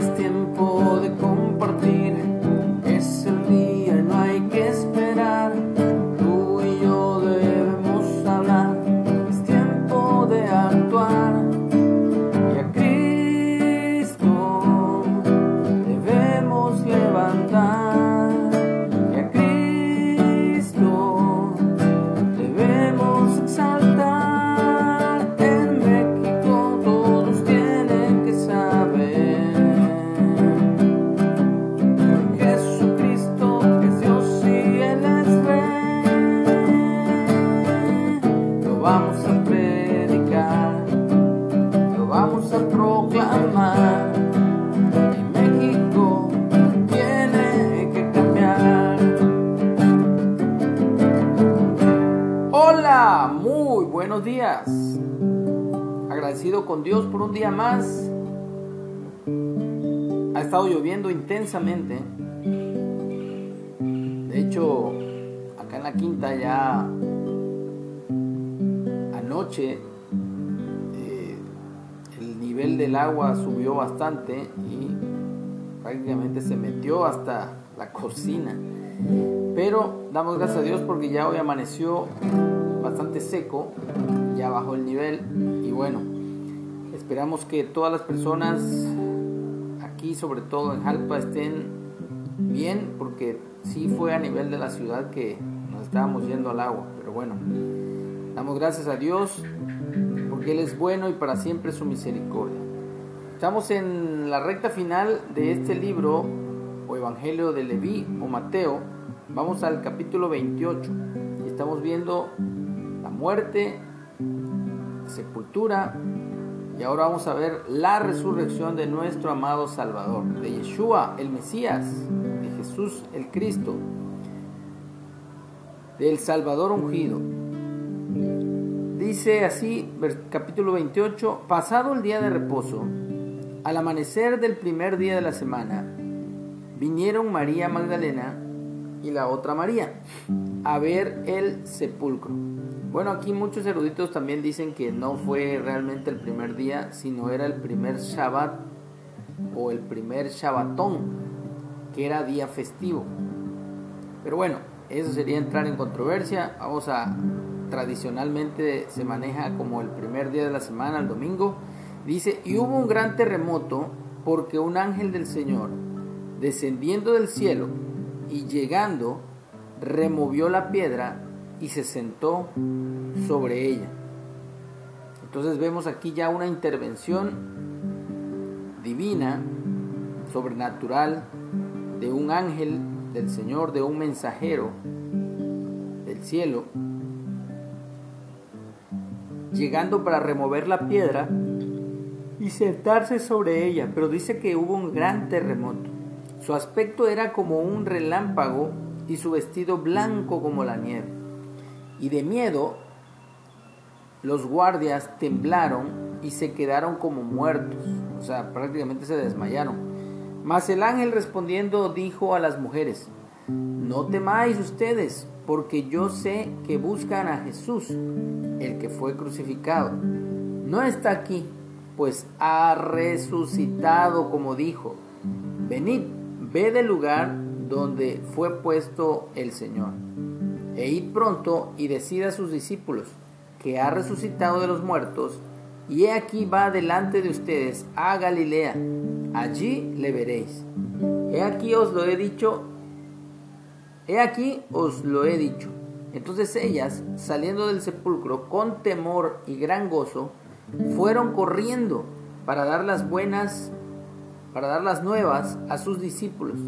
es tiempo de días. Agradecido con Dios por un día más. Ha estado lloviendo intensamente. De hecho, acá en la quinta ya anoche eh, el nivel del agua subió bastante y prácticamente se metió hasta la cocina. Pero damos gracias a Dios porque ya hoy amaneció bastante seco, ya bajó el nivel y bueno, esperamos que todas las personas aquí, sobre todo en Jalpa, estén bien porque sí fue a nivel de la ciudad que nos estábamos yendo al agua, pero bueno, damos gracias a Dios porque Él es bueno y para siempre su misericordia. Estamos en la recta final de este libro o Evangelio de Leví o Mateo. Vamos al capítulo 28 y estamos viendo muerte, sepultura y ahora vamos a ver la resurrección de nuestro amado Salvador, de Yeshua, el Mesías, de Jesús el Cristo, del Salvador ungido. Dice así, capítulo 28, pasado el día de reposo, al amanecer del primer día de la semana, vinieron María Magdalena y la otra María a ver el sepulcro. Bueno, aquí muchos eruditos también dicen que no fue realmente el primer día, sino era el primer Shabbat o el primer Shabbatón, que era día festivo. Pero bueno, eso sería entrar en controversia. Vamos a, tradicionalmente se maneja como el primer día de la semana, el domingo. Dice, y hubo un gran terremoto porque un ángel del Señor, descendiendo del cielo y llegando, removió la piedra y se sentó sobre ella. Entonces vemos aquí ya una intervención divina, sobrenatural, de un ángel del Señor, de un mensajero del cielo, llegando para remover la piedra y sentarse sobre ella. Pero dice que hubo un gran terremoto. Su aspecto era como un relámpago y su vestido blanco como la nieve. Y de miedo los guardias temblaron y se quedaron como muertos, o sea, prácticamente se desmayaron. Mas el ángel respondiendo dijo a las mujeres, no temáis ustedes, porque yo sé que buscan a Jesús, el que fue crucificado. No está aquí, pues ha resucitado como dijo. Venid, ve del lugar donde fue puesto el Señor. E id pronto y decid a sus discípulos que ha resucitado de los muertos, y he aquí va delante de ustedes a Galilea, allí le veréis. He aquí os lo he dicho, he aquí os lo he dicho. Entonces ellas, saliendo del sepulcro con temor y gran gozo, fueron corriendo para dar las buenas, para dar las nuevas a sus discípulos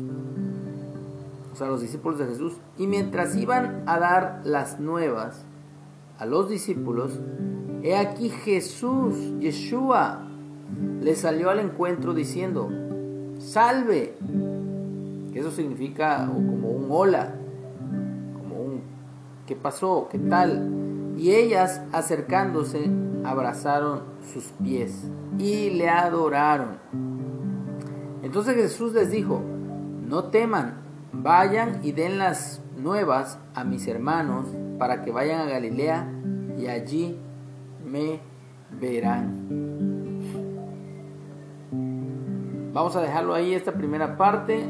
o sea, los discípulos de Jesús. Y mientras iban a dar las nuevas a los discípulos, he aquí Jesús, Yeshua, le salió al encuentro diciendo, salve, que eso significa como un hola, como un ¿qué pasó? ¿Qué tal? Y ellas acercándose abrazaron sus pies y le adoraron. Entonces Jesús les dijo, no teman, vayan y den las nuevas a mis hermanos para que vayan a Galilea y allí me verán. vamos a dejarlo ahí esta primera parte.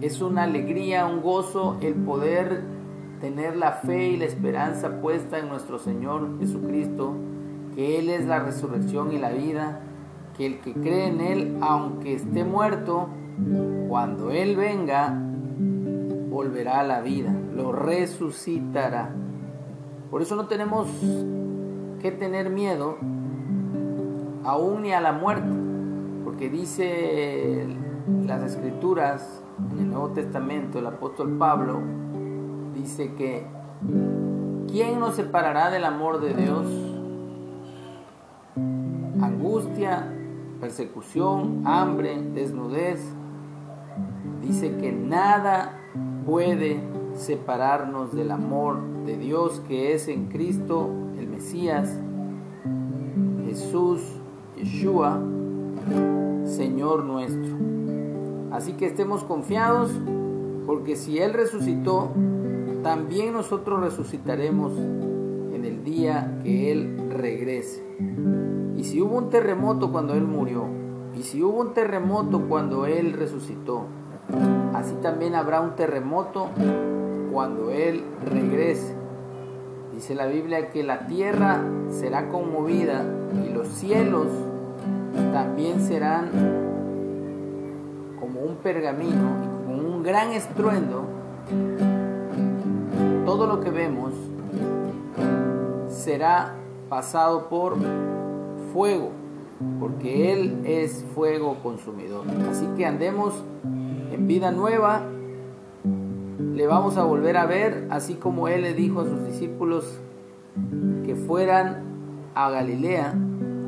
Es una alegría, un gozo el poder tener la fe y la esperanza puesta en nuestro Señor Jesucristo, que Él es la resurrección y la vida, que el que cree en Él, aunque esté muerto, cuando Él venga, volverá a la vida, lo resucitará. Por eso no tenemos que tener miedo aún ni a la muerte, porque dice las escrituras en el Nuevo Testamento, el apóstol Pablo dice que ¿quién nos separará del amor de Dios? Angustia, persecución, hambre, desnudez. Dice que nada puede separarnos del amor de Dios que es en Cristo, el Mesías, Jesús, Yeshua, Señor nuestro. Así que estemos confiados porque si Él resucitó, también nosotros resucitaremos en el día que Él regrese. Y si hubo un terremoto cuando Él murió, y si hubo un terremoto cuando Él resucitó, así también habrá un terremoto cuando Él regrese. Dice la Biblia que la tierra será conmovida y los cielos también serán como un pergamino y como un gran estruendo. Todo lo que vemos será pasado por fuego, porque Él es fuego consumidor. Así que andemos en vida nueva, le vamos a volver a ver, así como Él le dijo a sus discípulos que fueran a Galilea,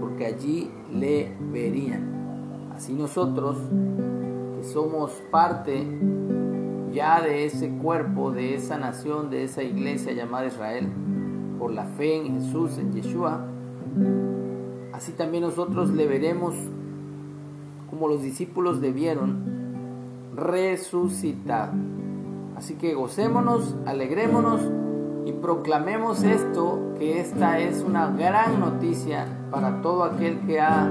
porque allí le verían. Así nosotros, que somos parte ya de ese cuerpo, de esa nación, de esa iglesia llamada Israel, por la fe en Jesús, en Yeshua, así también nosotros le veremos como los discípulos debieron resucitar. Así que gocémonos, alegrémonos y proclamemos esto, que esta es una gran noticia para todo aquel que ha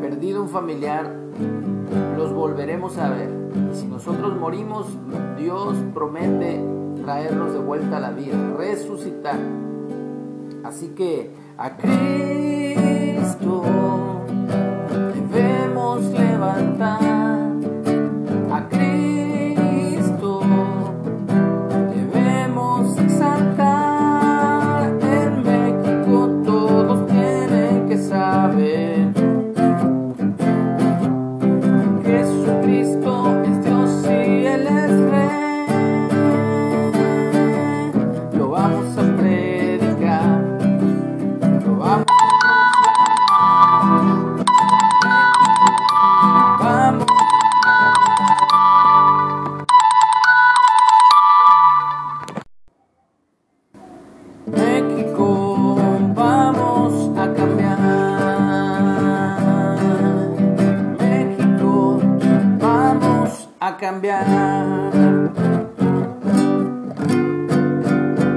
perdido un familiar, los volveremos a ver. Y si nosotros morimos, Dios promete traernos de vuelta a la vida, resucitar. Así que a Cristo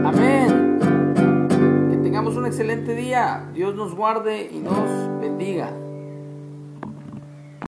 Amén. Que tengamos un excelente día. Dios nos guarde y nos bendiga.